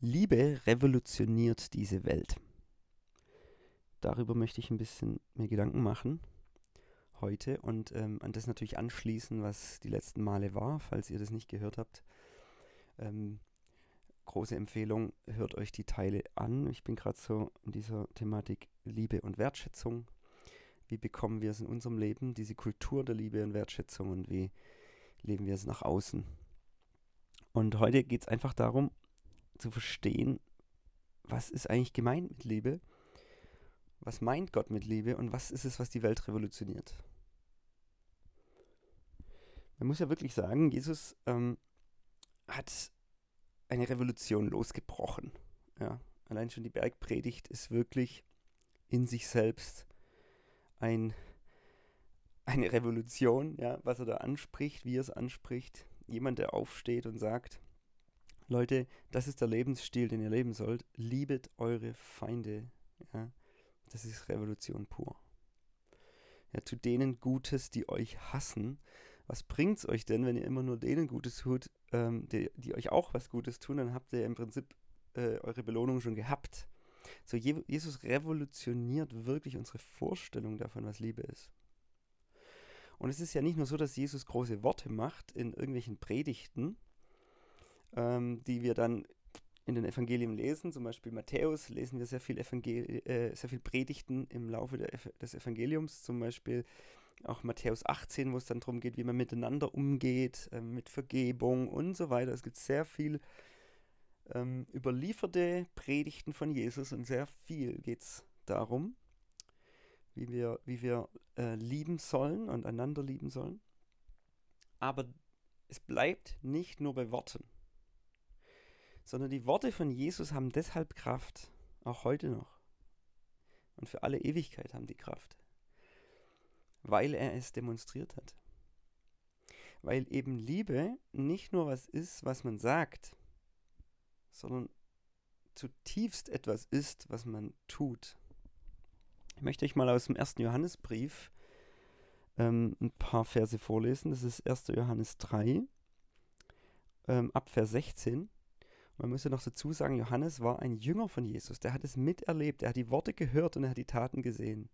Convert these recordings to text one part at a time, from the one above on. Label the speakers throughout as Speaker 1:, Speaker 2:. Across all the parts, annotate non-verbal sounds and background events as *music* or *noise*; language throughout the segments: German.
Speaker 1: Liebe revolutioniert diese Welt. Darüber möchte ich ein bisschen mir Gedanken machen heute und ähm, an das natürlich anschließen, was die letzten Male war, falls ihr das nicht gehört habt. Ähm, große Empfehlung, hört euch die Teile an. Ich bin gerade so in dieser Thematik Liebe und Wertschätzung. Wie bekommen wir es in unserem Leben, diese Kultur der Liebe und Wertschätzung und wie leben wir es nach außen? Und heute geht es einfach darum, zu verstehen, was ist eigentlich gemeint mit Liebe? Was meint Gott mit Liebe und was ist es, was die Welt revolutioniert? Man muss ja wirklich sagen, Jesus ähm, hat eine Revolution losgebrochen. Ja, allein schon die Bergpredigt ist wirklich in sich selbst ein, eine Revolution, ja, was er da anspricht, wie er es anspricht. Jemand, der aufsteht und sagt, Leute, das ist der Lebensstil, den ihr leben sollt. Liebet eure Feinde. Ja, das ist Revolution pur. Ja, zu denen Gutes, die euch hassen. Was bringt es euch denn, wenn ihr immer nur denen Gutes tut, ähm, die, die, euch auch was Gutes tun? Dann habt ihr im Prinzip äh, eure Belohnung schon gehabt. So, Je Jesus revolutioniert wirklich unsere Vorstellung davon, was Liebe ist. Und es ist ja nicht nur so, dass Jesus große Worte macht in irgendwelchen Predigten, ähm, die wir dann in den Evangelien lesen. Zum Beispiel Matthäus lesen wir sehr viel, Evangel äh, sehr viel Predigten im Laufe des Evangeliums. Zum Beispiel auch Matthäus 18, wo es dann darum geht, wie man miteinander umgeht, äh, mit Vergebung und so weiter. Es gibt sehr viel ähm, überlieferte Predigten von Jesus und sehr viel geht es darum, wie wir, wie wir äh, lieben sollen und einander lieben sollen. Aber es bleibt nicht nur bei Worten sondern die Worte von Jesus haben deshalb Kraft, auch heute noch. Und für alle Ewigkeit haben die Kraft, weil er es demonstriert hat. Weil eben Liebe nicht nur was ist, was man sagt, sondern zutiefst etwas ist, was man tut. Ich möchte euch mal aus dem ersten Johannesbrief ähm, ein paar Verse vorlesen. Das ist 1. Johannes 3, ähm, ab Vers 16. Man muss ja noch dazu sagen, Johannes war ein Jünger von Jesus. Der hat es miterlebt. Er hat die Worte gehört und er hat die Taten gesehen.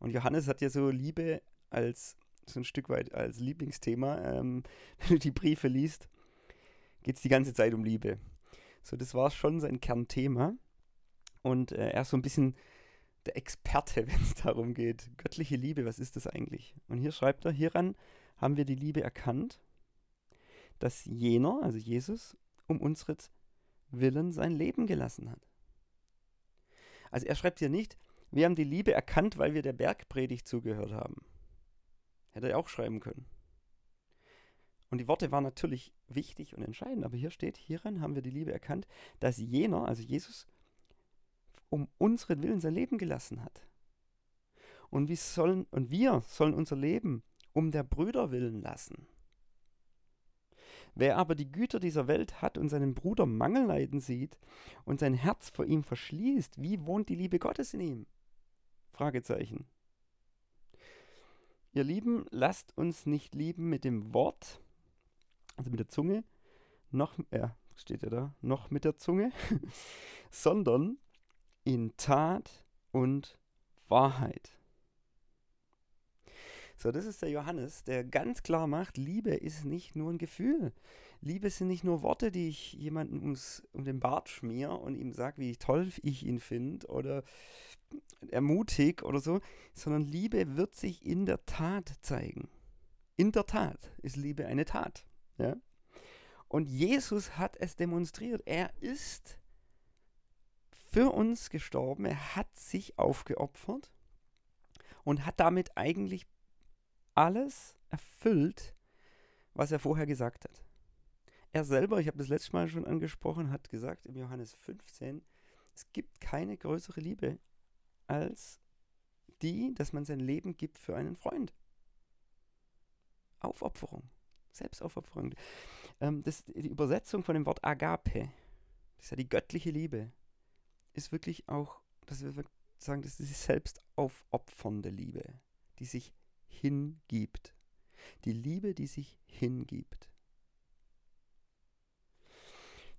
Speaker 1: Und Johannes hat ja so Liebe als so ein Stück weit als Lieblingsthema. Ähm, *laughs* wenn du die Briefe liest, geht es die ganze Zeit um Liebe. So, das war schon sein Kernthema. Und äh, er ist so ein bisschen der Experte, *laughs* wenn es darum geht. Göttliche Liebe, was ist das eigentlich? Und hier schreibt er, hieran haben wir die Liebe erkannt, dass jener, also Jesus, um unseren Willen sein Leben gelassen hat. Also er schreibt hier nicht, wir haben die Liebe erkannt, weil wir der Bergpredigt zugehört haben. Hätte er auch schreiben können. Und die Worte waren natürlich wichtig und entscheidend, aber hier steht, hieran haben wir die Liebe erkannt, dass jener, also Jesus, um unseren Willen sein Leben gelassen hat. Und, wir sollen, und wir sollen unser Leben um der Brüder willen lassen. Wer aber die Güter dieser Welt hat und seinen Bruder Mangel leiden sieht und sein Herz vor ihm verschließt, wie wohnt die Liebe Gottes in ihm? Fragezeichen. Ihr Lieben, lasst uns nicht lieben mit dem Wort, also mit der Zunge, noch, ja, steht ja da, noch mit der Zunge, *laughs* sondern in Tat und Wahrheit. So, das ist der Johannes, der ganz klar macht, Liebe ist nicht nur ein Gefühl. Liebe sind nicht nur Worte, die ich jemandem ums, um den Bart schmier und ihm sage, wie toll ich ihn finde oder ermutig oder so, sondern Liebe wird sich in der Tat zeigen. In der Tat ist Liebe eine Tat. Ja? Und Jesus hat es demonstriert. Er ist für uns gestorben. Er hat sich aufgeopfert und hat damit eigentlich alles erfüllt, was er vorher gesagt hat. Er selber, ich habe das letzte Mal schon angesprochen, hat gesagt im Johannes 15, es gibt keine größere Liebe als die, dass man sein Leben gibt für einen Freund. Aufopferung, Selbstaufopferung. Ähm, das, die Übersetzung von dem Wort Agape, das ist ja die göttliche Liebe, ist wirklich auch, dass wir sagen, das ist die selbstaufopfernde Liebe, die sich hingibt. Die Liebe, die sich hingibt.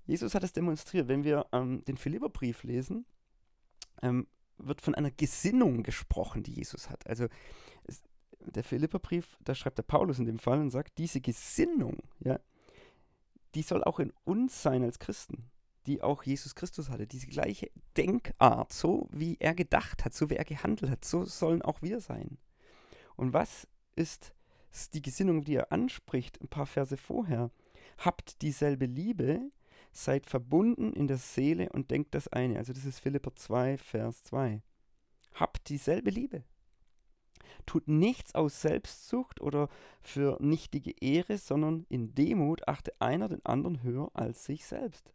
Speaker 1: Jesus hat es demonstriert. Wenn wir ähm, den Philipperbrief lesen, ähm, wird von einer Gesinnung gesprochen, die Jesus hat. Also es, der Philipperbrief, da schreibt der Paulus in dem Fall und sagt, diese Gesinnung, ja, die soll auch in uns sein als Christen, die auch Jesus Christus hatte. Diese gleiche Denkart, so wie er gedacht hat, so wie er gehandelt hat, so sollen auch wir sein. Und was ist die Gesinnung, die er anspricht, ein paar Verse vorher? Habt dieselbe Liebe, seid verbunden in der Seele und denkt das eine. Also das ist Philipper 2, Vers 2. Habt dieselbe Liebe. Tut nichts aus Selbstsucht oder für nichtige Ehre, sondern in Demut achte einer den anderen höher als sich selbst.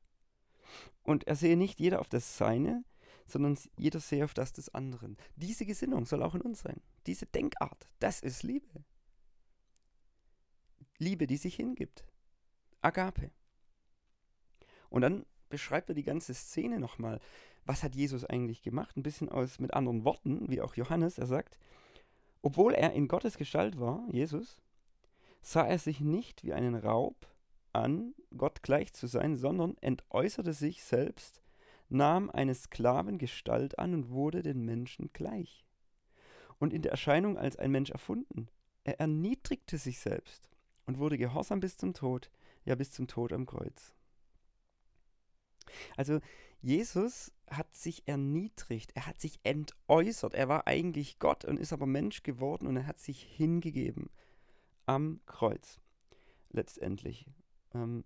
Speaker 1: Und er sehe nicht jeder auf das Seine, sondern jeder sehe auf das des anderen. Diese Gesinnung soll auch in uns sein. Diese Denkart, das ist Liebe. Liebe, die sich hingibt. Agape. Und dann beschreibt er die ganze Szene nochmal. Was hat Jesus eigentlich gemacht? Ein bisschen aus mit anderen Worten, wie auch Johannes. Er sagt, obwohl er in Gottes Gestalt war, Jesus, sah er sich nicht wie einen Raub an, Gott gleich zu sein, sondern entäußerte sich selbst, nahm eine Sklavengestalt an und wurde den Menschen gleich. Und in der Erscheinung als ein Mensch erfunden. Er erniedrigte sich selbst und wurde gehorsam bis zum Tod, ja bis zum Tod am Kreuz. Also Jesus hat sich erniedrigt, er hat sich entäußert. Er war eigentlich Gott und ist aber Mensch geworden und er hat sich hingegeben am Kreuz. Letztendlich. Ähm,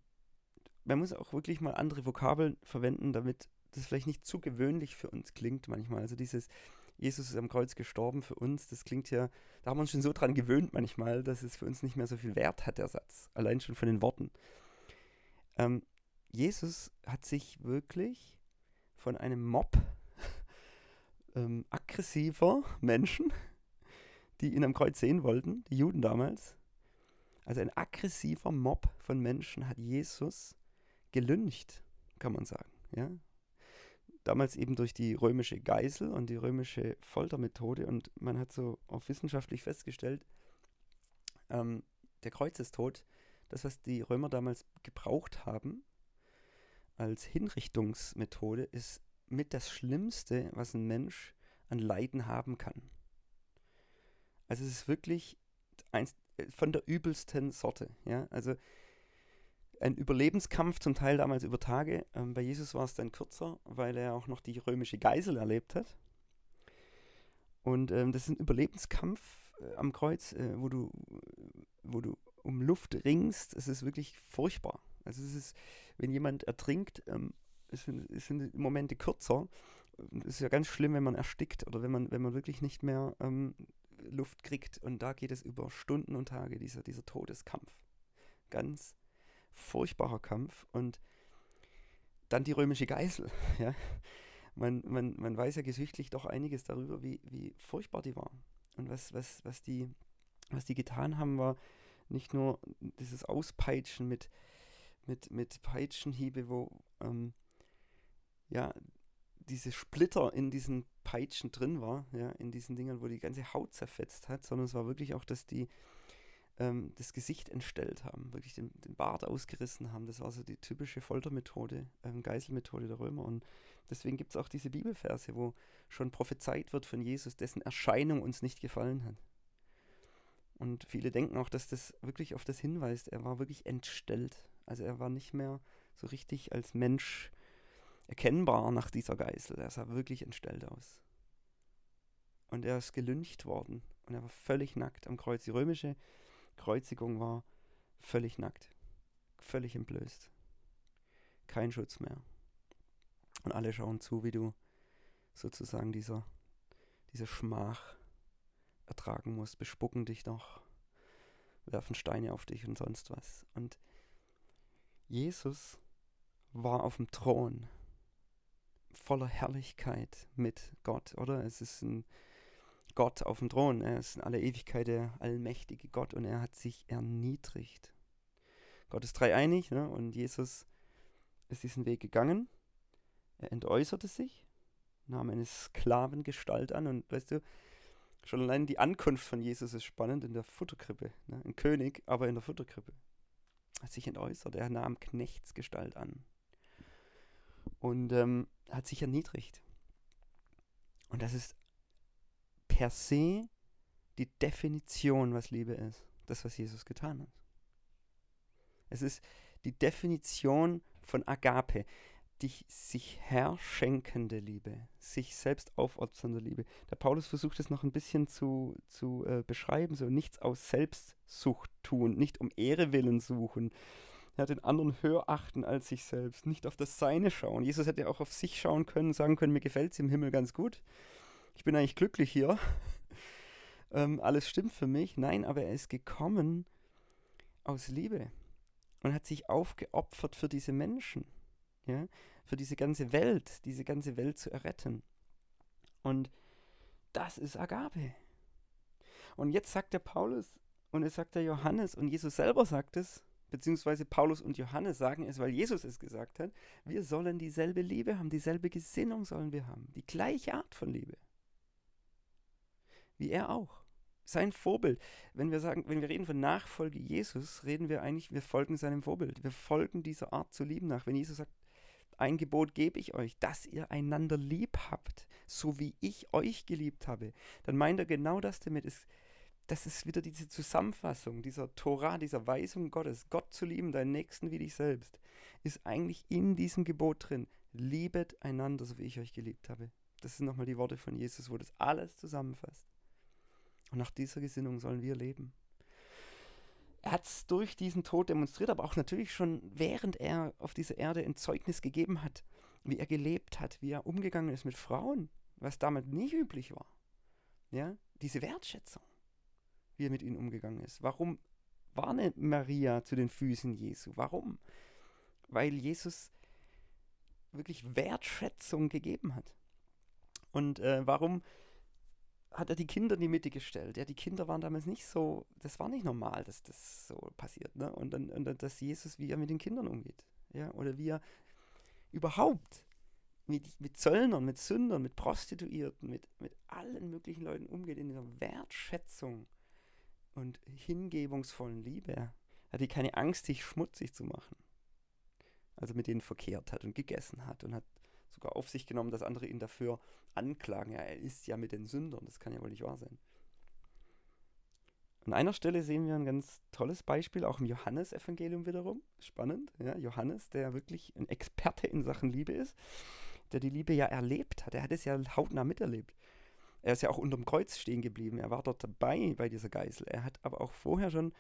Speaker 1: man muss auch wirklich mal andere Vokabeln verwenden, damit das vielleicht nicht zu gewöhnlich für uns klingt manchmal. Also dieses Jesus ist am Kreuz gestorben für uns, das klingt ja, da haben wir uns schon so dran gewöhnt manchmal, dass es für uns nicht mehr so viel Wert hat, der Satz. Allein schon von den Worten. Ähm, Jesus hat sich wirklich von einem Mob *laughs* ähm, aggressiver Menschen, die ihn am Kreuz sehen wollten, die Juden damals, also ein aggressiver Mob von Menschen hat Jesus gelüncht, kann man sagen. Ja? Damals eben durch die römische Geisel und die römische Foltermethode und man hat so auch wissenschaftlich festgestellt, ähm, der Kreuzestod, das, was die Römer damals gebraucht haben, als Hinrichtungsmethode ist mit das Schlimmste, was ein Mensch an Leiden haben kann. Also es ist wirklich eins äh, von der übelsten Sorte. Ja? Also ein Überlebenskampf zum Teil damals über Tage. Ähm, bei Jesus war es dann kürzer, weil er auch noch die römische Geisel erlebt hat. Und ähm, das ist ein Überlebenskampf äh, am Kreuz, äh, wo, du, äh, wo du um Luft ringst. Es ist wirklich furchtbar. Also es ist, wenn jemand ertrinkt, ähm, sind, sind die Momente kürzer. Es ist ja ganz schlimm, wenn man erstickt oder wenn man, wenn man wirklich nicht mehr ähm, Luft kriegt. Und da geht es über Stunden und Tage, dieser, dieser Todeskampf. Ganz furchtbarer Kampf. Und dann die römische Geißel. *laughs* Ja? Man, man, man weiß ja geschichtlich doch einiges darüber, wie, wie furchtbar die war. Und was, was, was, die, was die getan haben, war nicht nur dieses Auspeitschen mit, mit, mit Peitschenhiebe, wo ähm, ja diese Splitter in diesen Peitschen drin war, ja, in diesen Dingern, wo die ganze Haut zerfetzt hat, sondern es war wirklich auch, dass die ähm, das Gesicht entstellt haben, wirklich den, den, Bart ausgerissen haben. Das war so die typische Foltermethode, ähm, Geiselmethode der Römer. Und deswegen gibt es auch diese Bibelverse, wo schon prophezeit wird von Jesus, dessen Erscheinung uns nicht gefallen hat. Und viele denken auch, dass das wirklich auf das hinweist. Er war wirklich entstellt. Also er war nicht mehr so richtig als Mensch erkennbar nach dieser Geißel. Er sah wirklich entstellt aus. Und er ist gelüncht worden. Und er war völlig nackt am Kreuz. Die römische Kreuzigung war völlig nackt. Völlig entblößt. Kein Schutz mehr. Und alle schauen zu, wie du sozusagen dieser, diese Schmach ertragen musst, bespucken dich noch, werfen Steine auf dich und sonst was. Und Jesus war auf dem Thron voller Herrlichkeit mit Gott, oder? Es ist ein Gott auf dem Thron. Er ist in aller Ewigkeit der allmächtige Gott und er hat sich erniedrigt. Gott ist dreieinig ne? und Jesus ist diesen Weg gegangen. Er entäußerte sich, nahm eine Sklavengestalt an und weißt du, schon allein die Ankunft von Jesus ist spannend in der Futterkrippe. Ne? Ein König, aber in der Futterkrippe hat sich entäußert. Er nahm Knechtsgestalt an. und ähm, hat sich erniedrigt. Und das ist per se die Definition, was Liebe ist. Das, was Jesus getan hat. Es ist die Definition von Agape, die sich herschenkende Liebe, sich selbst aufopfernde Liebe. Der Paulus versucht es noch ein bisschen zu, zu äh, beschreiben, so nichts aus Selbstsucht tun, nicht um Ehre willen suchen, ja, den anderen höher achten als sich selbst, nicht auf das Seine schauen. Jesus hätte auch auf sich schauen können, sagen können, mir gefällt es im Himmel ganz gut. Ich bin eigentlich glücklich hier. *laughs* ähm, alles stimmt für mich. Nein, aber er ist gekommen aus Liebe und hat sich aufgeopfert für diese Menschen ja, für diese ganze Welt, diese ganze Welt zu erretten. Und das ist Agape. Und jetzt sagt der Paulus und es sagt der Johannes und Jesus selber sagt es, beziehungsweise Paulus und Johannes sagen es, weil Jesus es gesagt hat, wir sollen dieselbe Liebe haben, dieselbe Gesinnung sollen wir haben, die gleiche Art von Liebe. Wie er auch. Sein Vorbild. Wenn wir sagen, wenn wir reden von Nachfolge Jesus, reden wir eigentlich, wir folgen seinem Vorbild. Wir folgen dieser Art zu lieben nach. Wenn Jesus sagt, ein Gebot gebe ich euch, dass ihr einander lieb habt, so wie ich euch geliebt habe. Dann meint er genau das damit. Ist, das ist wieder diese Zusammenfassung dieser Tora, dieser Weisung Gottes. Gott zu lieben, deinen Nächsten wie dich selbst, ist eigentlich in diesem Gebot drin. Liebet einander, so wie ich euch geliebt habe. Das sind nochmal die Worte von Jesus, wo das alles zusammenfasst. Und nach dieser Gesinnung sollen wir leben er hat es durch diesen Tod demonstriert, aber auch natürlich schon während er auf dieser Erde ein Zeugnis gegeben hat, wie er gelebt hat, wie er umgegangen ist mit Frauen, was damals nicht üblich war. Ja, diese Wertschätzung, wie er mit ihnen umgegangen ist. Warum war eine Maria zu den Füßen Jesu? Warum? Weil Jesus wirklich Wertschätzung gegeben hat. Und äh, warum hat er die Kinder in die Mitte gestellt. Ja, die Kinder waren damals nicht so, das war nicht normal, dass das so passiert. Ne? Und dann, und dann, dass Jesus, wie er mit den Kindern umgeht. Ja, oder wie er überhaupt mit, mit Zöllnern, mit Sündern, mit Prostituierten, mit, mit allen möglichen Leuten umgeht, in dieser Wertschätzung und hingebungsvollen Liebe. Er hatte keine Angst, sich schmutzig zu machen. Also mit denen verkehrt hat und gegessen hat und hat sogar auf sich genommen, dass andere ihn dafür anklagen. Ja, er ist ja mit den Sündern, das kann ja wohl nicht wahr sein. An einer Stelle sehen wir ein ganz tolles Beispiel, auch im Johannesevangelium wiederum. Spannend, ja, Johannes, der wirklich ein Experte in Sachen Liebe ist, der die Liebe ja erlebt hat. Er hat es ja hautnah miterlebt. Er ist ja auch unterm Kreuz stehen geblieben. Er war dort dabei bei dieser Geißel. Er hat aber auch vorher schon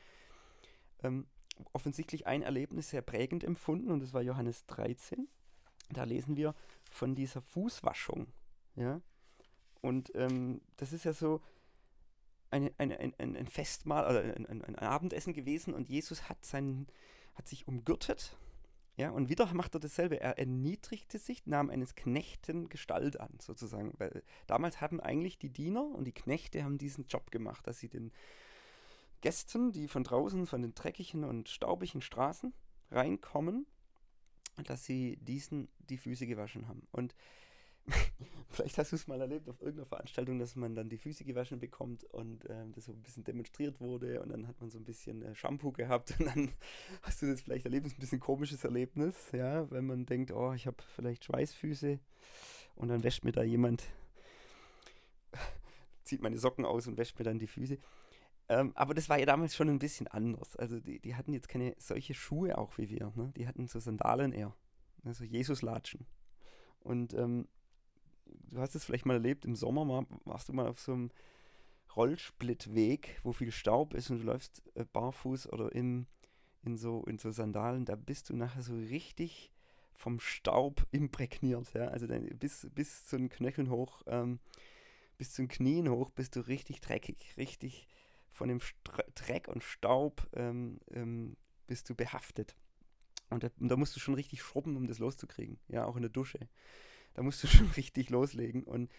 Speaker 1: ähm, offensichtlich ein Erlebnis sehr prägend empfunden und das war Johannes 13. Da lesen wir von dieser Fußwaschung. Ja? Und ähm, das ist ja so eine, eine, ein, ein Festmahl, also ein, ein, ein, Abendessen gewesen und Jesus hat, seinen, hat sich umgürtet. Ja, und wieder macht er dasselbe. Er erniedrigte sich, nahm eines Knechten Gestalt an, sozusagen. Weil damals haben eigentlich die Diener und die Knechte haben diesen Job gemacht, dass sie den Gästen, die von draußen, von den dreckigen und staubigen Straßen reinkommen, dass sie diesen die Füße gewaschen haben. Und *laughs* vielleicht hast du es mal erlebt auf irgendeiner Veranstaltung, dass man dann die Füße gewaschen bekommt und ähm, das so ein bisschen demonstriert wurde und dann hat man so ein bisschen äh, Shampoo gehabt und dann *laughs* hast du das vielleicht erlebt, das ist ein bisschen komisches Erlebnis, ja, wenn man denkt, oh, ich habe vielleicht Schweißfüße und dann wäscht mir da jemand, *laughs* zieht meine Socken aus und wäscht mir dann die Füße. Ähm, aber das war ja damals schon ein bisschen anders. Also die, die hatten jetzt keine solche Schuhe auch wie wir. Ne? Die hatten so Sandalen eher. Also Jesus-Latschen. Und ähm, du hast es vielleicht mal erlebt, im Sommer war, warst du mal auf so einem Rollsplittweg, wo viel Staub ist und du läufst äh, barfuß oder in, in, so, in so Sandalen, da bist du nachher so richtig vom Staub imprägniert. Ja? Also dann, bis, bis zu den Knöcheln hoch, ähm, bis zu den Knien hoch bist du richtig dreckig, richtig von dem Stre Dreck und Staub ähm, ähm, bist du behaftet. Und da, und da, musst du schon richtig schrubben, um das loszukriegen. Ja, auch in der Dusche. Da musst du *laughs* schon richtig loslegen. Und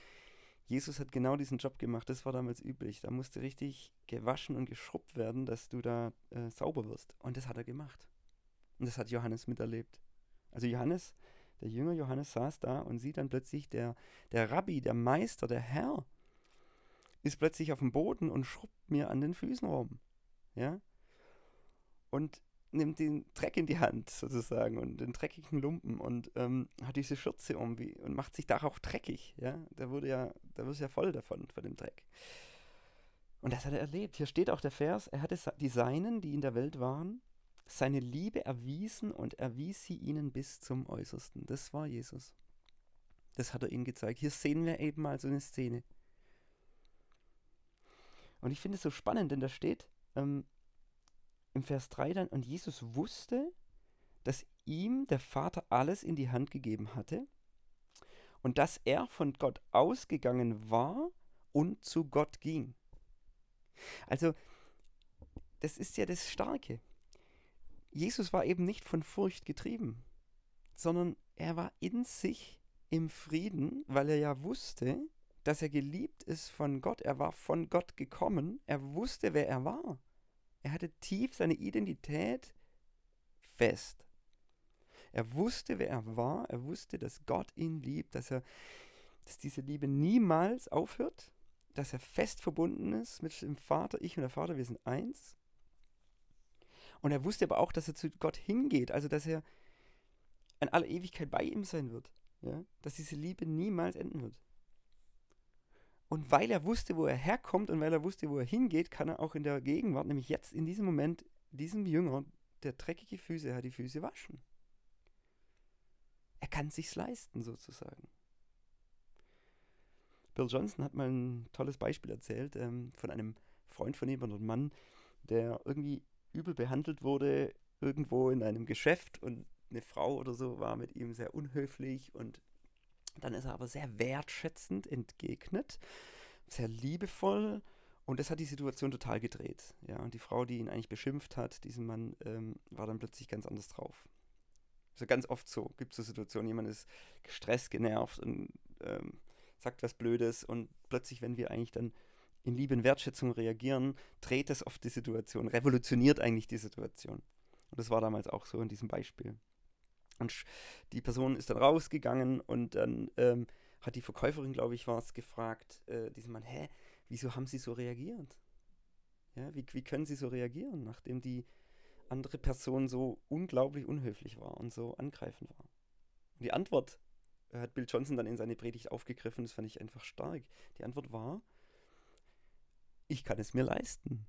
Speaker 1: Jesus hat genau diesen Job gemacht. Das war damals üblich. Da musste richtig gewaschen und geschrubbt werden, dass du da äh, sauber wirst. Und das hat er gemacht. Und das hat Johannes miterlebt. Also Johannes, der Jünger Johannes saß da und sieht dann plötzlich der, der Rabbi, der Meister, der Herr, ist plötzlich auf dem Boden und schrubbt mir an den Füßen rum. Ja? Und nimmt den Dreck in die Hand sozusagen und den dreckigen Lumpen und ähm, hat diese Schürze um wie, und macht sich da auch dreckig. Ja, der wurde ja, da wird ja voll davon, von dem Dreck. Und das hat er erlebt. Hier steht auch der Vers, er hatte die Seinen, die in der Welt waren, seine Liebe erwiesen und erwies sie ihnen bis zum Äußersten. Das war Jesus. Das hat er ihnen gezeigt. Hier sehen wir eben mal so eine Szene. Und ich finde es so spannend, denn da steht ähm, im Vers 3 dann, und Jesus wusste, dass ihm der Vater alles in die Hand gegeben hatte und dass er von Gott ausgegangen war und zu Gott ging. Also, das ist ja das Starke. Jesus war eben nicht von Furcht getrieben, sondern er war in sich im Frieden, weil er ja wusste, dass er geliebt ist von Gott. Er war von Gott gekommen. Er wusste, wer er war. Er hatte tief seine Identität fest. Er wusste, wer er war. Er wusste, dass Gott ihn liebt, dass er, dass diese Liebe niemals aufhört, dass er fest verbunden ist mit dem Vater. Ich und der Vater, wir sind eins. Und er wusste aber auch, dass er zu Gott hingeht, also dass er an aller Ewigkeit bei ihm sein wird. Ja? Dass diese Liebe niemals enden wird. Und weil er wusste, wo er herkommt und weil er wusste, wo er hingeht, kann er auch in der Gegenwart, nämlich jetzt in diesem Moment, diesem Jünger, der dreckige Füße hat, die Füße waschen. Er kann sich's leisten, sozusagen. Bill Johnson hat mal ein tolles Beispiel erzählt ähm, von einem Freund von ihm, einem Mann, der irgendwie übel behandelt wurde, irgendwo in einem Geschäft und eine Frau oder so war mit ihm sehr unhöflich und dann ist er aber sehr wertschätzend entgegnet, sehr liebevoll und das hat die Situation total gedreht. Ja, und die Frau, die ihn eigentlich beschimpft hat, diesen Mann, ähm, war dann plötzlich ganz anders drauf. Also ganz oft so, gibt es so Situationen, jemand ist gestresst, genervt und ähm, sagt was Blödes und plötzlich, wenn wir eigentlich dann in Liebe und Wertschätzung reagieren, dreht das oft die Situation, revolutioniert eigentlich die Situation. Und das war damals auch so in diesem Beispiel. Und die Person ist dann rausgegangen und dann ähm, hat die Verkäuferin, glaube ich, war es, gefragt, äh, diesem Mann, hä, wieso haben Sie so reagiert? Ja, wie, wie können Sie so reagieren, nachdem die andere Person so unglaublich unhöflich war und so angreifend war? Und die Antwort äh, hat Bill Johnson dann in seine Predigt aufgegriffen, das fand ich einfach stark. Die Antwort war, ich kann es mir leisten.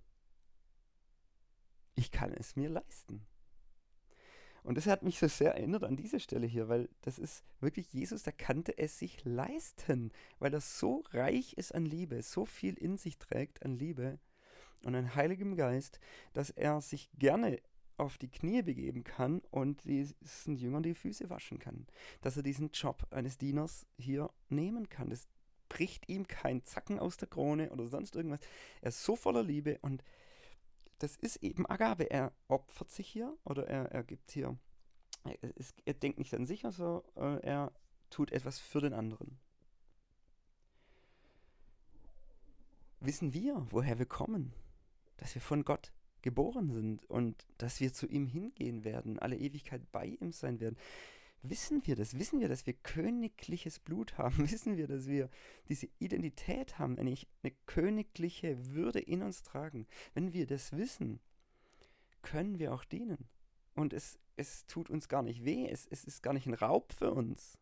Speaker 1: Ich kann es mir leisten. Und das hat mich so sehr erinnert an diese Stelle hier, weil das ist wirklich Jesus, der kannte es sich leisten, weil er so reich ist an Liebe, so viel in sich trägt an Liebe und an Heiligem Geist, dass er sich gerne auf die Knie begeben kann und diesen Jüngern die Füße waschen kann. Dass er diesen Job eines Dieners hier nehmen kann. Das bricht ihm kein Zacken aus der Krone oder sonst irgendwas. Er ist so voller Liebe und das ist eben Agabe. Er opfert sich hier oder er, er gibt hier, er, ist, er denkt nicht an sich, also äh, er tut etwas für den anderen. Wissen wir, woher wir kommen? Dass wir von Gott geboren sind und dass wir zu ihm hingehen werden, alle Ewigkeit bei ihm sein werden. Wissen wir das? Wissen wir, dass wir königliches Blut haben? *laughs* Wissen wir, dass wir diese Identität haben, eine, eine königliche Würde in uns tragen? Wenn wir das wissen, können wir auch dienen. Und es, es tut uns gar nicht weh, es, es ist gar nicht ein Raub für uns.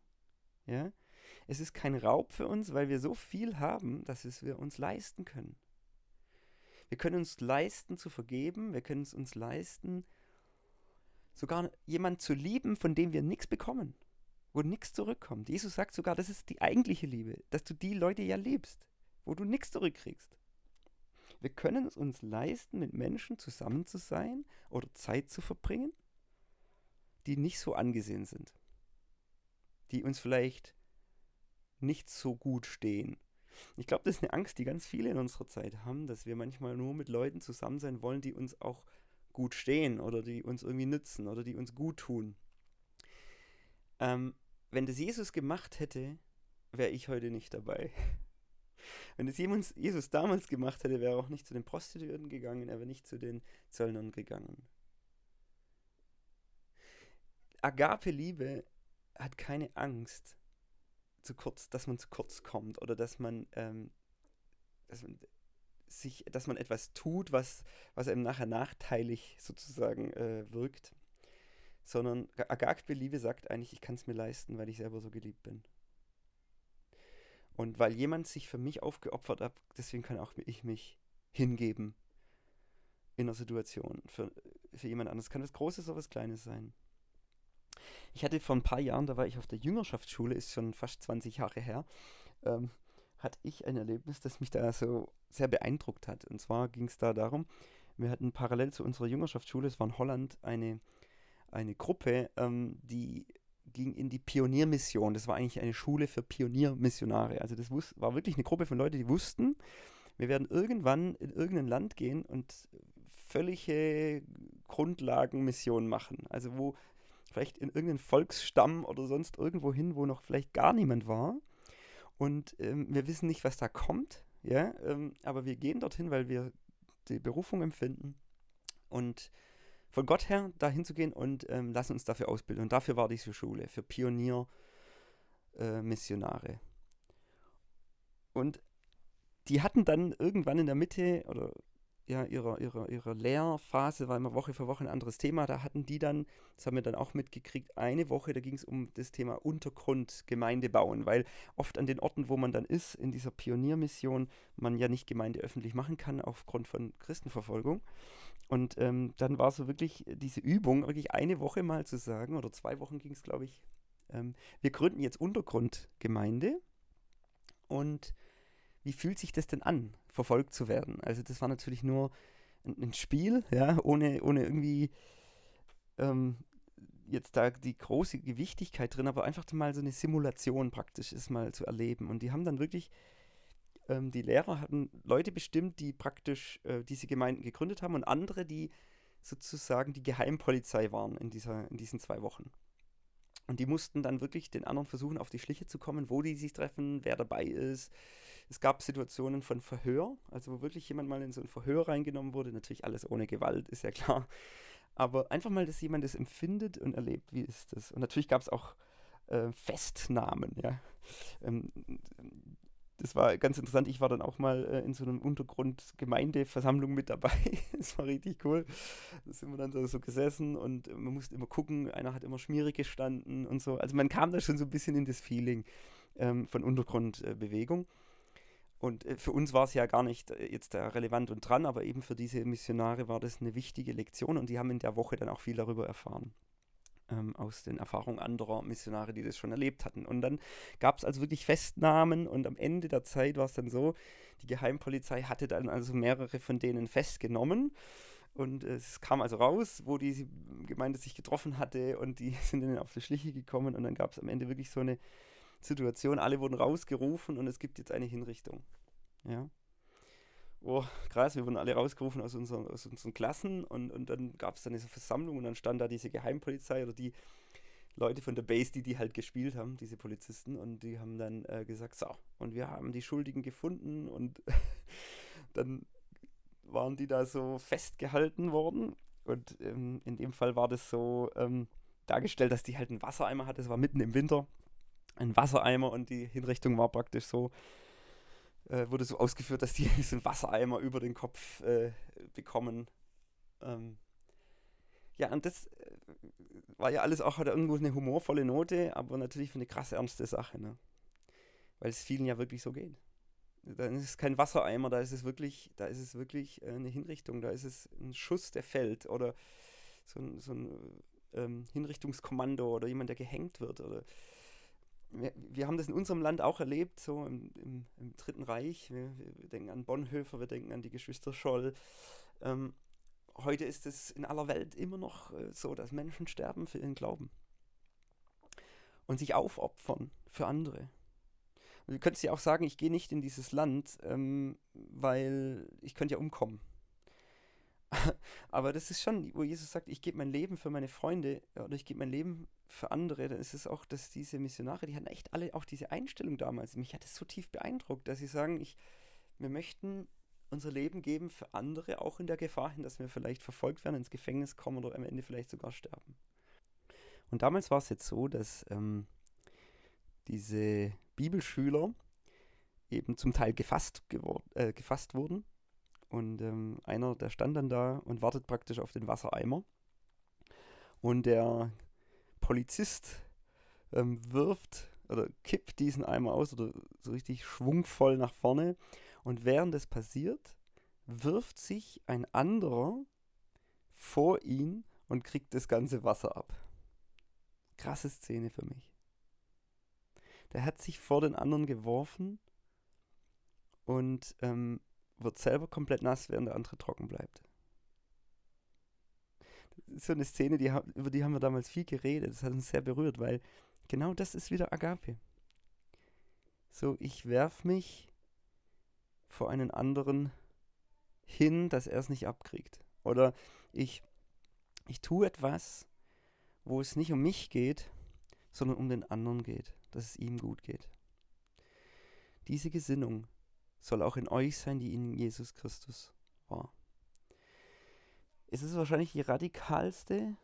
Speaker 1: Ja? Es ist kein Raub für uns, weil wir so viel haben, dass es wir uns leisten können. Wir können uns leisten zu vergeben, wir können es uns leisten, sogar jemanden zu lieben, von dem wir nichts bekommen, wo nichts zurückkommt. Jesus sagt sogar, das ist die eigentliche Liebe, dass du die Leute ja liebst, wo du nichts zurückkriegst. Wir können es uns leisten, mit Menschen zusammen zu sein oder Zeit zu verbringen, die nicht so angesehen sind, die uns vielleicht nicht so gut stehen. Ich glaube, das ist eine Angst, die ganz viele in unserer Zeit haben, dass wir manchmal nur mit Leuten zusammen sein wollen, die uns auch gut stehen oder die uns irgendwie nützen oder die uns gut tun. Ähm, wenn das Jesus gemacht hätte, wäre ich heute nicht dabei. *laughs* Wenn das Jesus damals gemacht hätte, wäre er auch nicht zu den Prostituierten gegangen, er wäre nicht zu den Zöllnern gegangen. Agape-Liebe hat keine Angst, zu kurz, dass man zu kurz kommt oder dass man, ähm, dass man sich, dass man etwas tut, was, was einem nachher nachteilig sozusagen äh, wirkt, sondern Agagbe-Liebe sagt eigentlich, ich kann es mir leisten, weil ich selber so geliebt bin. Und weil jemand sich für mich aufgeopfert hat, deswegen kann auch ich mich hingeben in einer Situation für, für jemand anderes. Kann was Großes oder was Kleines sein. Ich hatte vor ein paar Jahren, da war ich auf der Jüngerschaftsschule, ist schon fast 20 Jahre her, ähm, hatte ich ein Erlebnis, das mich da so sehr beeindruckt hat. Und zwar ging es da darum, wir hatten parallel zu unserer Jüngerschaftsschule, es war in Holland, eine, eine Gruppe, ähm, die ging in die Pioniermission. Das war eigentlich eine Schule für Pioniermissionare. Also das war wirklich eine Gruppe von Leuten, die wussten, wir werden irgendwann in irgendein Land gehen und völlige Grundlagenmission machen. Also wo vielleicht in irgendeinen Volksstamm oder sonst irgendwo hin, wo noch vielleicht gar niemand war. Und ähm, wir wissen nicht, was da kommt, ja, ähm, aber wir gehen dorthin, weil wir die Berufung empfinden und von Gott her dahin zu gehen und ähm, lassen uns dafür ausbilden. Und dafür war diese Schule, für Pionier-Missionare. Äh, und die hatten dann irgendwann in der Mitte oder ja, ihrer, ihrer, ihrer Lehrphase war immer Woche für Woche ein anderes Thema. Da hatten die dann, das haben wir dann auch mitgekriegt, eine Woche, da ging es um das Thema Untergrund, Gemeinde bauen, weil oft an den Orten, wo man dann ist, in dieser Pioniermission, man ja nicht Gemeinde öffentlich machen kann aufgrund von Christenverfolgung. Und ähm, dann war so wirklich diese Übung, wirklich eine Woche mal zu sagen, oder zwei Wochen ging es, glaube ich, ähm, wir gründen jetzt Untergrundgemeinde und wie fühlt sich das denn an, verfolgt zu werden? Also das war natürlich nur ein, Spiel, ja, ohne, ohne irgendwie ähm, jetzt da die große Gewichtigkeit drin, aber einfach mal so eine Simulation praktisch ist mal zu erleben. Und die haben dann wirklich, ähm, die Lehrer hatten Leute bestimmt, die praktisch äh, diese Gemeinden gegründet haben und andere, die sozusagen die Geheimpolizei waren in, dieser, in diesen zwei Wochen. Und die mussten dann wirklich den anderen versuchen, auf die Schliche zu kommen, wo die sich treffen, wer dabei ist, es gab Situationen von Verhör, also wo wirklich jemand mal in so ein Verhör reingenommen wurde. Natürlich alles ohne Gewalt, ist ja klar. Aber einfach mal, dass jemand das empfindet und erlebt, wie ist das. Und natürlich gab es auch äh, Festnahmen, ja. Ähm, das war ganz interessant. Ich war dann auch mal äh, in so einem Untergrund-Gemeindeversammlung mit dabei. *laughs* das war richtig cool. Da sind wir dann so, so, gesessen und man musste immer gucken. Einer hat immer schmierig gestanden und so. Also man kam da schon so ein bisschen in das Feeling ähm, von Untergrundbewegung. Und äh, für uns war es ja gar nicht äh, jetzt relevant und dran, aber eben für diese Missionare war das eine wichtige Lektion und die haben in der Woche dann auch viel darüber erfahren. Ähm, aus den Erfahrungen anderer Missionare, die das schon erlebt hatten. Und dann gab es also wirklich Festnahmen und am Ende der Zeit war es dann so, die Geheimpolizei hatte dann also mehrere von denen festgenommen. Und es kam also raus, wo die Gemeinde sich getroffen hatte und die *laughs* sind dann auf die Schliche gekommen und dann gab es am Ende wirklich so eine Situation. Alle wurden rausgerufen und es gibt jetzt eine Hinrichtung. Ja. Oh, krass, wir wurden alle rausgerufen aus, unseren, aus unseren Klassen und, und dann gab es dann diese Versammlung und dann stand da diese Geheimpolizei oder die Leute von der Base, die die halt gespielt haben, diese Polizisten und die haben dann äh, gesagt, so, und wir haben die Schuldigen gefunden und *laughs* dann waren die da so festgehalten worden und ähm, in dem Fall war das so ähm, dargestellt, dass die halt einen Wassereimer hatte, es war mitten im Winter ein Wassereimer und die Hinrichtung war praktisch so, äh, wurde so ausgeführt, dass die *laughs* diesen Wassereimer über den Kopf äh, bekommen. Ähm, ja, und das äh, war ja alles auch, hat irgendwo eine humorvolle Note, aber natürlich für eine krass ernste Sache, ne? Weil es vielen ja wirklich so geht. Dann ist es kein Wassereimer, da ist es wirklich, da ist es wirklich äh, eine Hinrichtung, da ist es ein Schuss, der fällt oder so ein, so ein ähm, Hinrichtungskommando oder jemand, der gehängt wird oder wir, wir, haben das in unserem Land auch erlebt, so im, im, im Dritten Reich. Wir, wir, denken an Bonhoeffer, wir denken an die Geschwister Scholl. Ähm, heute ist es in aller Welt immer noch äh, so, dass Menschen sterben für ihren Glauben und sich aufopfern für andere. Du könntest ja auch sagen, ich gehe nicht in dieses Land, ähm, weil ich könnte ja umkommen. *laughs* Aber das ist schon, wo Jesus sagt, ich gebe mein Leben für meine Freunde oder ich gebe mein Leben für andere, dann ist es auch, dass diese Missionare, die hatten echt alle auch diese Einstellung damals. Mich hat es so tief beeindruckt, dass sie sagen, ich, wir möchten unser Leben geben für andere, auch in der Gefahr hin, dass wir vielleicht verfolgt werden, ins Gefängnis kommen oder am Ende vielleicht sogar sterben. Und damals war es jetzt so, dass ähm, diese Bibelschüler eben zum Teil gefasst, äh, gefasst wurden Und ähm, einer, der stand dann da und wartet praktisch auf den Wassereimer. Und der Polizist ähm, wirft oder kippt diesen Eimer aus oder so richtig schwungvoll nach vorne. Und während das passiert, wirft sich ein anderer vor ihn und kriegt das ganze Wasser ab. Krasse Szene für mich. Der hat sich vor den anderen geworfen und ähm, wird selber komplett nass, während der andere trocken bleibt. Das ist so eine Szene, die, über die haben wir damals viel geredet. Das hat uns sehr berührt, weil genau das ist wieder Agape. So, ich werf mich vor einen anderen hin, dass er es nicht abkriegt. Oder ich, ich tue etwas, wo es nicht um mich geht, sondern um den anderen geht, dass es ihm gut geht. Diese Gesinnung soll auch in euch sein, die in Jesus Christus war. Es ist wahrscheinlich die radikalste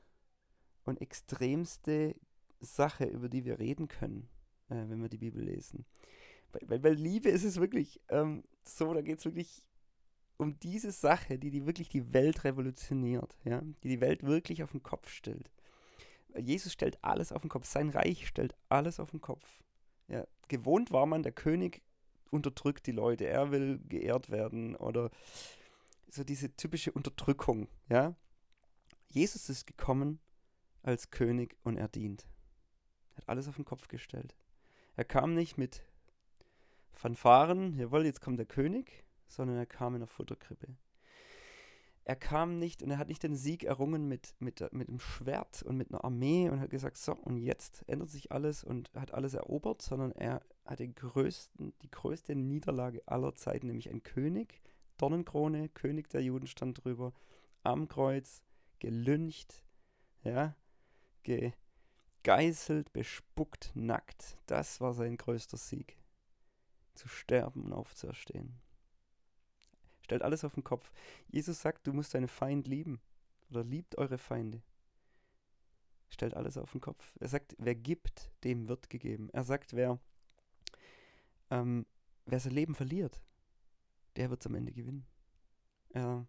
Speaker 1: und extremste Sache, über die wir reden können, äh, wenn wir die Bibel lesen. Weil bei Liebe ist es wirklich ähm, so, da geht es wirklich um diese Sache, die, die wirklich die Welt revolutioniert, ja? die die Welt wirklich auf den Kopf stellt. Jesus stellt alles auf den Kopf, sein Reich stellt alles auf den Kopf. Ja, gewohnt war man, der König unterdrückt die Leute, er will geehrt werden oder so diese typische Unterdrückung, ja. Jesus ist gekommen als König und er dient. Er hat alles auf den Kopf gestellt. Er kam nicht mit Fanfaren, jawohl, jetzt kommt der König, sondern er kam in der Futterkrippe. Er kam nicht und er hat nicht den Sieg errungen mit, mit, mit dem Schwert und mit einer Armee und hat gesagt, so, und jetzt ändert sich alles und hat alles erobert, sondern er hat den größten, die größte Niederlage aller Zeiten, nämlich ein König, Dornenkrone, König der Juden stand drüber, am Kreuz, gelüncht, ja, gegeißelt, bespuckt, nackt. Das war sein größter Sieg. Zu sterben und aufzuerstehen. Stellt alles auf den Kopf. Jesus sagt, du musst deine Feind lieben. Oder liebt eure Feinde. Stellt alles auf den Kopf. Er sagt, wer gibt, dem wird gegeben. Er sagt, wer, ähm, wer sein Leben verliert, der wird es am Ende gewinnen. Er,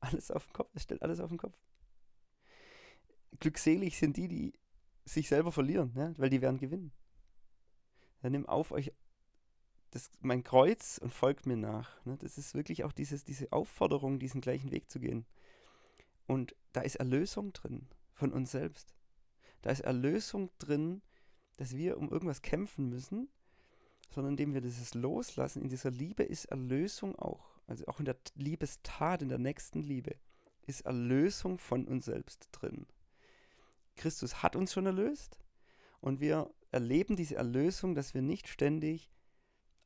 Speaker 1: alles auf den Kopf. Er stellt alles auf den Kopf. Glückselig sind die, die sich selber verlieren, ja? weil die werden gewinnen. Er nimmt auf euch das, mein Kreuz und folgt mir nach. Ne? Das ist wirklich auch dieses, diese Aufforderung, diesen gleichen Weg zu gehen. Und da ist Erlösung drin von uns selbst. Da ist Erlösung drin, dass wir um irgendwas kämpfen müssen, sondern indem wir dieses loslassen. In dieser Liebe ist Erlösung auch. Also auch in der Liebestat, in der nächsten Liebe, ist Erlösung von uns selbst drin. Christus hat uns schon erlöst und wir erleben diese Erlösung, dass wir nicht ständig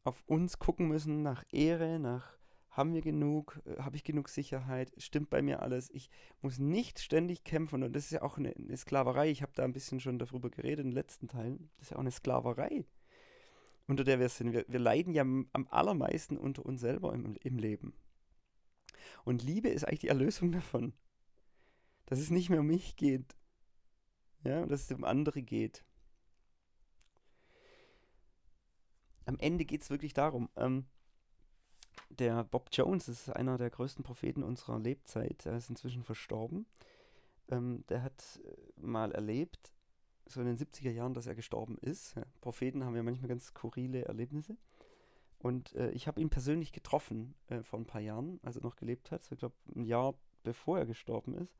Speaker 1: auf uns gucken müssen nach Ehre, nach haben wir genug, äh, habe ich genug Sicherheit, stimmt bei mir alles. Ich muss nicht ständig kämpfen und das ist ja auch eine, eine Sklaverei. Ich habe da ein bisschen schon darüber geredet in den letzten Teilen. Das ist ja auch eine Sklaverei, unter der wir sind. Wir, wir leiden ja am allermeisten unter uns selber im, im Leben. Und Liebe ist eigentlich die Erlösung davon. Dass es nicht mehr um mich geht. Ja, dass es um andere geht. am Ende geht es wirklich darum, ähm, der Bob Jones ist einer der größten Propheten unserer Lebzeit. Er ist inzwischen verstorben. Ähm, der hat äh, mal erlebt, so in den 70er Jahren, dass er gestorben ist. Ja, Propheten haben ja manchmal ganz skurrile Erlebnisse. Und äh, ich habe ihn persönlich getroffen äh, vor ein paar Jahren, als er noch gelebt hat. So, ich glaube, ein Jahr bevor er gestorben ist.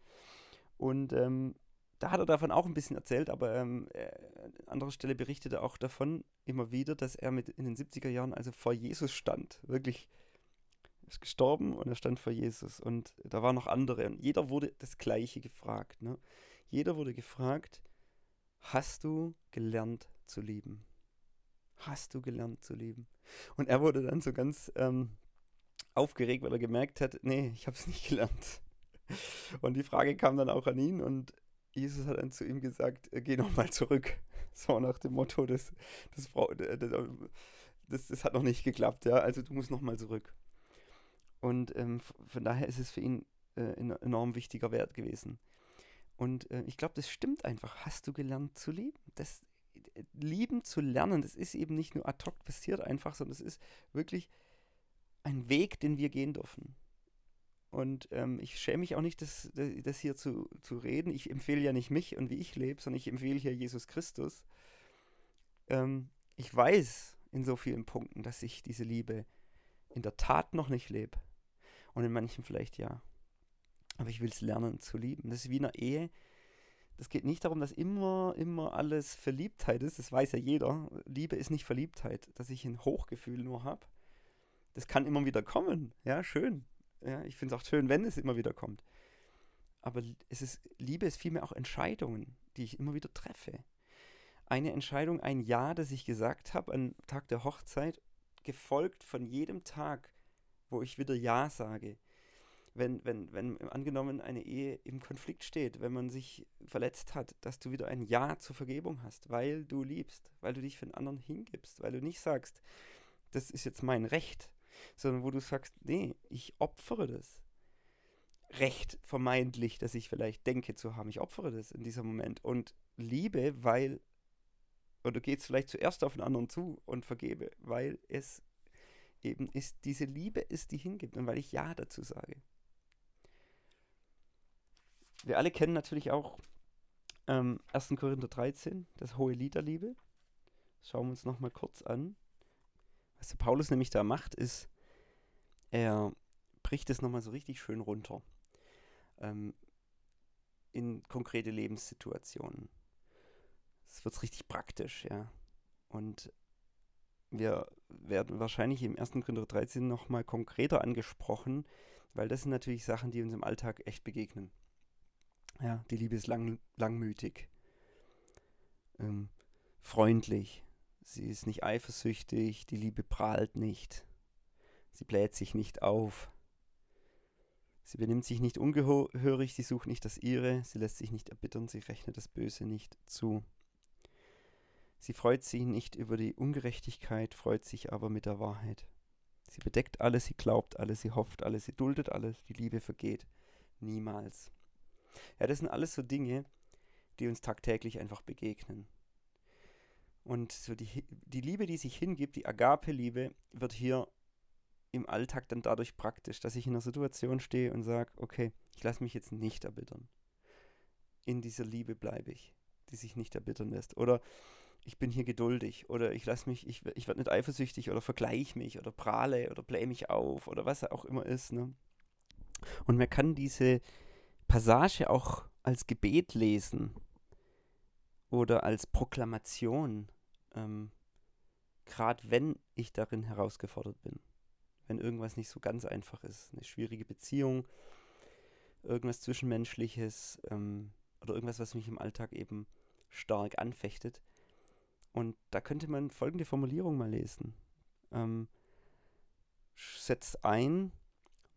Speaker 1: Und ähm, da hat er davon auch ein bisschen erzählt, aber ähm, äh, an anderer Stelle berichtet er auch davon immer wieder, dass er mit in den 70er Jahren also vor Jesus stand. Wirklich ist gestorben und er stand vor Jesus. Und da waren noch andere. Und jeder wurde das Gleiche gefragt. Ne? Jeder wurde gefragt, hast du gelernt zu lieben? Hast du gelernt zu lieben? Und er wurde dann so ganz ähm, aufgeregt, weil er gemerkt hat, nee, ich habe es nicht gelernt. Und die Frage kam dann auch an ihn und Jesus hat dann zu ihm gesagt, äh, geh nochmal zurück. *laughs* So nach dem Motto, das, das, äh, das, das, hat noch nicht geklappt, ja. Also du musst nochmal zurück. Und ähm, von daher ist es für ihn äh, ein enorm wichtiger Wert gewesen. Und äh, ich glaube, das stimmt einfach. Hast du gelernt zu lieben? Das äh, Lieben zu lernen, das ist eben nicht nur ad hoc passiert einfach, sondern es ist wirklich ein Weg, den wir gehen dürfen. Und ähm, ich schäme mich auch nicht, das, das hier zu, zu reden. Ich empfehle ja nicht mich und wie ich lebe, sondern ich empfehle hier Jesus Christus. Ähm, ich weiß in so vielen Punkten, dass ich diese Liebe in der Tat noch nicht lebe. Und in manchen vielleicht ja. Aber ich will es lernen zu lieben. Das ist wie in einer Ehe. Das geht nicht darum, dass immer, immer alles Verliebtheit ist. Das weiß ja jeder. Liebe ist nicht Verliebtheit, dass ich ein Hochgefühl nur habe. Das kann immer wieder kommen. Ja, schön. Ja, ich finde es auch schön, wenn es immer wieder kommt. Aber es ist, Liebe ist vielmehr auch Entscheidungen, die ich immer wieder treffe. Eine Entscheidung, ein Ja, das ich gesagt habe am Tag der Hochzeit, gefolgt von jedem Tag, wo ich wieder Ja sage. Wenn, wenn, wenn angenommen eine Ehe im Konflikt steht, wenn man sich verletzt hat, dass du wieder ein Ja zur Vergebung hast, weil du liebst, weil du dich für den anderen hingibst, weil du nicht sagst, das ist jetzt mein Recht, sondern wo du sagst, nee, ich opfere das. Recht vermeintlich, dass ich vielleicht denke zu haben, ich opfere das in diesem Moment und liebe, weil, oder geht es vielleicht zuerst auf den anderen zu und vergebe, weil es eben ist, diese Liebe ist, die hingibt und weil ich Ja dazu sage. Wir alle kennen natürlich auch ähm, 1. Korinther 13, das hohe Lied der Liebe. Schauen wir uns nochmal kurz an. Was der Paulus nämlich da macht, ist, er bricht es nochmal so richtig schön runter ähm, in konkrete Lebenssituationen. Es wird richtig praktisch, ja. Und wir werden wahrscheinlich im 1. Korinther 13 nochmal konkreter angesprochen, weil das sind natürlich Sachen, die uns im Alltag echt begegnen. Ja, die Liebe ist lang, langmütig, ähm, freundlich, Sie ist nicht eifersüchtig, die Liebe prahlt nicht. Sie bläht sich nicht auf. Sie benimmt sich nicht ungehörig, sie sucht nicht das Ihre, sie lässt sich nicht erbittern, sie rechnet das Böse nicht zu. Sie freut sich nicht über die Ungerechtigkeit, freut sich aber mit der Wahrheit. Sie bedeckt alles, sie glaubt alles, sie hofft alles, sie duldet alles, die Liebe vergeht niemals. Ja, das sind alles so Dinge, die uns tagtäglich einfach begegnen. Und so die, die Liebe, die sich hingibt, die Agape-Liebe, wird hier im Alltag dann dadurch praktisch, dass ich in einer Situation stehe und sage, okay, ich lasse mich jetzt nicht erbittern. In dieser Liebe bleibe ich, die sich nicht erbittern lässt. Oder ich bin hier geduldig oder ich lasse mich, ich, ich werde nicht eifersüchtig oder vergleiche mich oder prahle oder blähe mich auf oder was auch immer ist. Ne? Und man kann diese Passage auch als Gebet lesen oder als Proklamation ähm, gerade wenn ich darin herausgefordert bin, wenn irgendwas nicht so ganz einfach ist, eine schwierige Beziehung, irgendwas Zwischenmenschliches ähm, oder irgendwas, was mich im Alltag eben stark anfechtet. Und da könnte man folgende Formulierung mal lesen. Ähm, setzt ein,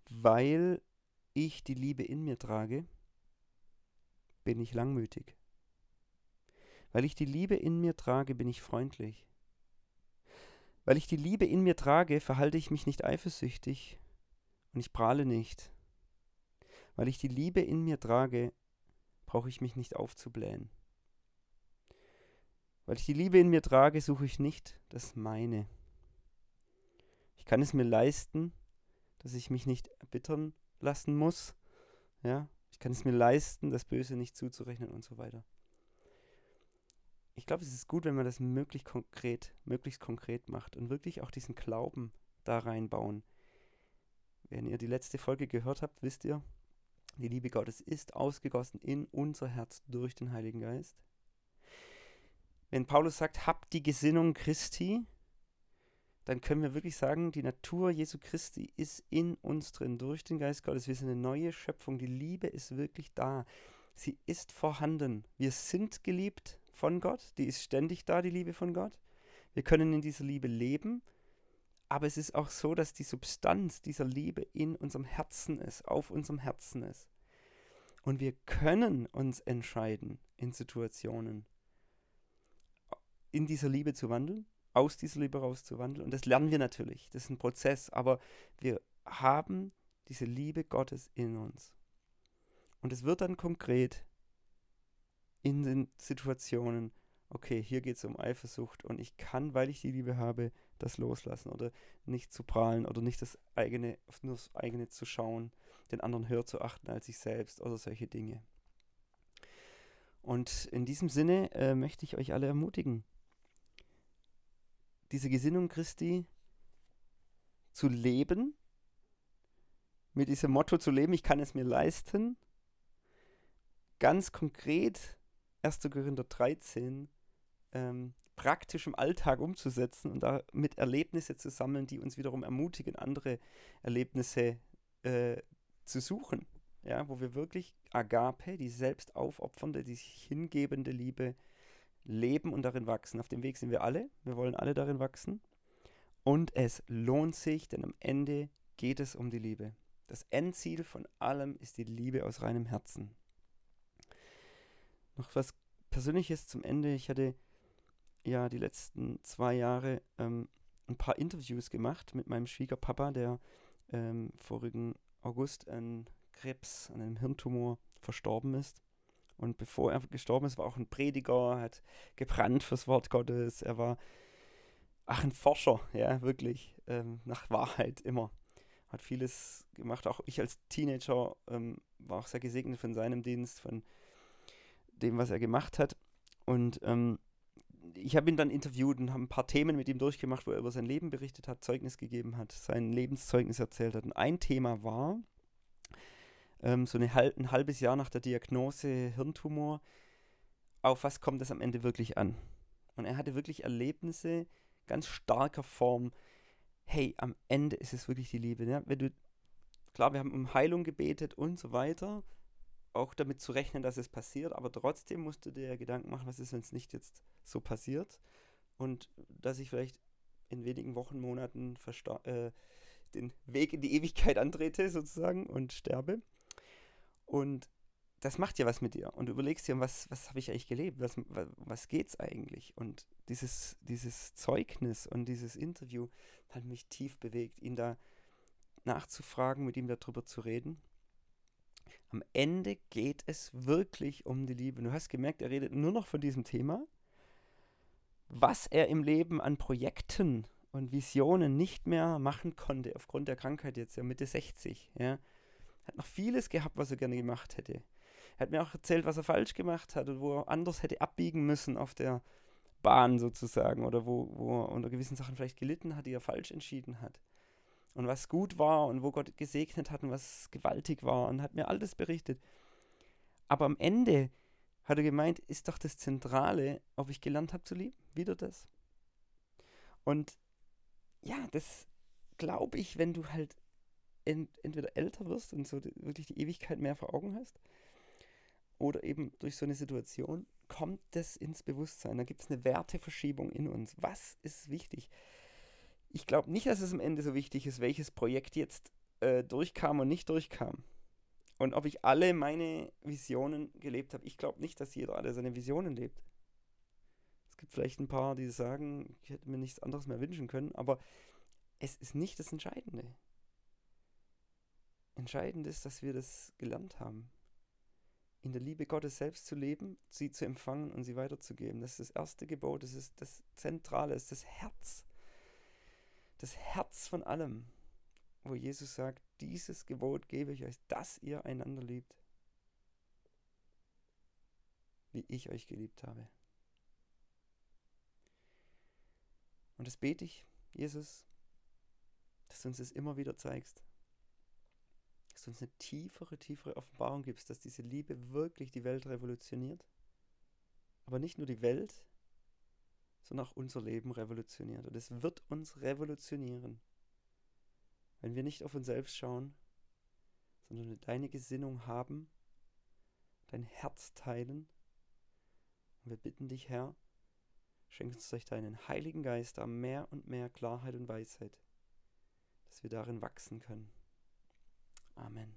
Speaker 1: weil ich die Liebe in mir trage, bin ich langmütig. Weil ich die Liebe in mir trage, bin ich freundlich. Weil ich die Liebe in mir trage, verhalte ich mich nicht eifersüchtig und ich prahle nicht. Weil ich die Liebe in mir trage, brauche ich mich nicht aufzublähen. Weil ich die Liebe in mir trage, suche ich nicht das meine. Ich kann es mir leisten, dass ich mich nicht erbittern lassen muss. Ja, ich kann es mir leisten, das Böse nicht zuzurechnen und so weiter ich glaube, es ist gut, wenn man das möglichst konkret, möglichst konkret macht und wirklich auch diesen Glauben da reinbauen. Wenn ihr die letzte Folge gehört habt, wisst ihr, die Liebe Gottes ist ausgegossen in unser Herz durch den Heiligen Geist. Wenn Paulus sagt, habt die Gesinnung Christi, dann können wir wirklich sagen, die Natur Jesu Christi ist in uns drin, durch den Geist Gottes. Wir sind eine neue Schöpfung. Die Liebe ist wirklich da. Sie ist vorhanden. Wir sind geliebt von Gott, die ist ständig da, die Liebe von Gott. Wir können in dieser Liebe leben, aber es ist auch so, dass die Substanz dieser Liebe in unserem Herzen ist, auf unserem Herzen ist. Und wir können uns entscheiden in Situationen, in dieser Liebe zu wandeln, aus dieser Liebe rauszuwandeln. Und das lernen wir natürlich. Das ist ein Prozess, aber wir haben diese Liebe Gottes in uns. Und es wird dann konkret in den Situationen, okay, hier geht es um Eifersucht und ich kann, weil ich die Liebe habe, das loslassen oder nicht zu prahlen oder nicht das eigene, nur das eigene zu schauen. den anderen höher zu achten als sich selbst oder solche Dinge. Und in diesem Sinne äh, möchte ich euch alle ermutigen, diese Gesinnung Christi zu leben, mit diesem Motto zu leben, ich kann es mir leisten, ganz konkret 1. Korinther 13 ähm, praktisch im Alltag umzusetzen und damit Erlebnisse zu sammeln, die uns wiederum ermutigen, andere Erlebnisse äh, zu suchen. Ja, wo wir wirklich Agape, die selbst aufopfernde, die sich hingebende Liebe leben und darin wachsen. Auf dem Weg sind wir alle. Wir wollen alle darin wachsen. Und es lohnt sich, denn am Ende geht es um die Liebe. Das Endziel von allem ist die Liebe aus reinem Herzen. Noch was Persönliches zum Ende. Ich hatte ja die letzten zwei Jahre ähm, ein paar Interviews gemacht mit meinem Schwiegerpapa, der ähm, vorigen August an Krebs, an einem Hirntumor verstorben ist. Und bevor er gestorben ist, war auch ein Prediger, hat gebrannt fürs Wort Gottes. Er war, ach, ein Forscher, ja, wirklich, ähm, nach Wahrheit immer. Hat vieles gemacht. Auch ich als Teenager ähm, war auch sehr gesegnet von seinem Dienst, von dem, was er gemacht hat. Und ähm, ich habe ihn dann interviewt und habe ein paar Themen mit ihm durchgemacht, wo er über sein Leben berichtet hat, Zeugnis gegeben hat, sein Lebenszeugnis erzählt hat. Und ein Thema war, ähm, so eine, ein halbes Jahr nach der Diagnose Hirntumor, auf was kommt es am Ende wirklich an? Und er hatte wirklich Erlebnisse ganz starker Form. Hey, am Ende ist es wirklich die Liebe. Ne? Wenn du, klar, wir haben um Heilung gebetet und so weiter, auch damit zu rechnen, dass es passiert, aber trotzdem musst du dir Gedanken machen, was ist, wenn es nicht jetzt so passiert und dass ich vielleicht in wenigen Wochen, Monaten äh, den Weg in die Ewigkeit antrete sozusagen und sterbe. Und das macht ja was mit dir. Und du überlegst dir, was, was habe ich eigentlich gelebt? Was, was, was geht's eigentlich? Und dieses, dieses Zeugnis und dieses Interview hat mich tief bewegt, ihn da nachzufragen, mit ihm darüber zu reden. Am Ende geht es wirklich um die Liebe. Du hast gemerkt, er redet nur noch von diesem Thema. Was er im Leben an Projekten und Visionen nicht mehr machen konnte, aufgrund der Krankheit jetzt, ja Mitte 60, ja, hat noch vieles gehabt, was er gerne gemacht hätte. Er hat mir auch erzählt, was er falsch gemacht hat und wo er anders hätte abbiegen müssen auf der Bahn sozusagen oder wo, wo er unter gewissen Sachen vielleicht gelitten hat, die er falsch entschieden hat. Und was gut war und wo Gott gesegnet hat und was gewaltig war und hat mir alles berichtet. Aber am Ende hat er gemeint, ist doch das Zentrale, ob ich gelernt habe zu lieben. Wieder das. Und ja, das glaube ich, wenn du halt ent entweder älter wirst und so die, wirklich die Ewigkeit mehr vor Augen hast, oder eben durch so eine Situation kommt das ins Bewusstsein. Da gibt es eine Werteverschiebung in uns. Was ist wichtig? Ich glaube nicht, dass es am Ende so wichtig ist, welches Projekt jetzt äh, durchkam und nicht durchkam. Und ob ich alle meine Visionen gelebt habe. Ich glaube nicht, dass jeder alle seine Visionen lebt. Es gibt vielleicht ein paar, die sagen, ich hätte mir nichts anderes mehr wünschen können, aber es ist nicht das Entscheidende. Entscheidend ist, dass wir das gelernt haben. In der Liebe Gottes selbst zu leben, sie zu empfangen und sie weiterzugeben. Das ist das erste Gebot, das ist das Zentrale, das ist das Herz. Das Herz von allem, wo Jesus sagt, dieses Gebot gebe ich euch, dass ihr einander liebt, wie ich euch geliebt habe. Und das bete ich, Jesus, dass du uns das immer wieder zeigst dass du uns eine tiefere, tiefere Offenbarung gibst, dass diese Liebe wirklich die Welt revolutioniert. Aber nicht nur die Welt, sondern auch unser Leben revolutioniert. Und es wird uns revolutionieren, wenn wir nicht auf uns selbst schauen, sondern deine Gesinnung haben, dein Herz teilen. Und wir bitten dich, Herr, schenk uns durch deinen Heiligen Geist mehr und mehr Klarheit und Weisheit, dass wir darin wachsen können. Amen.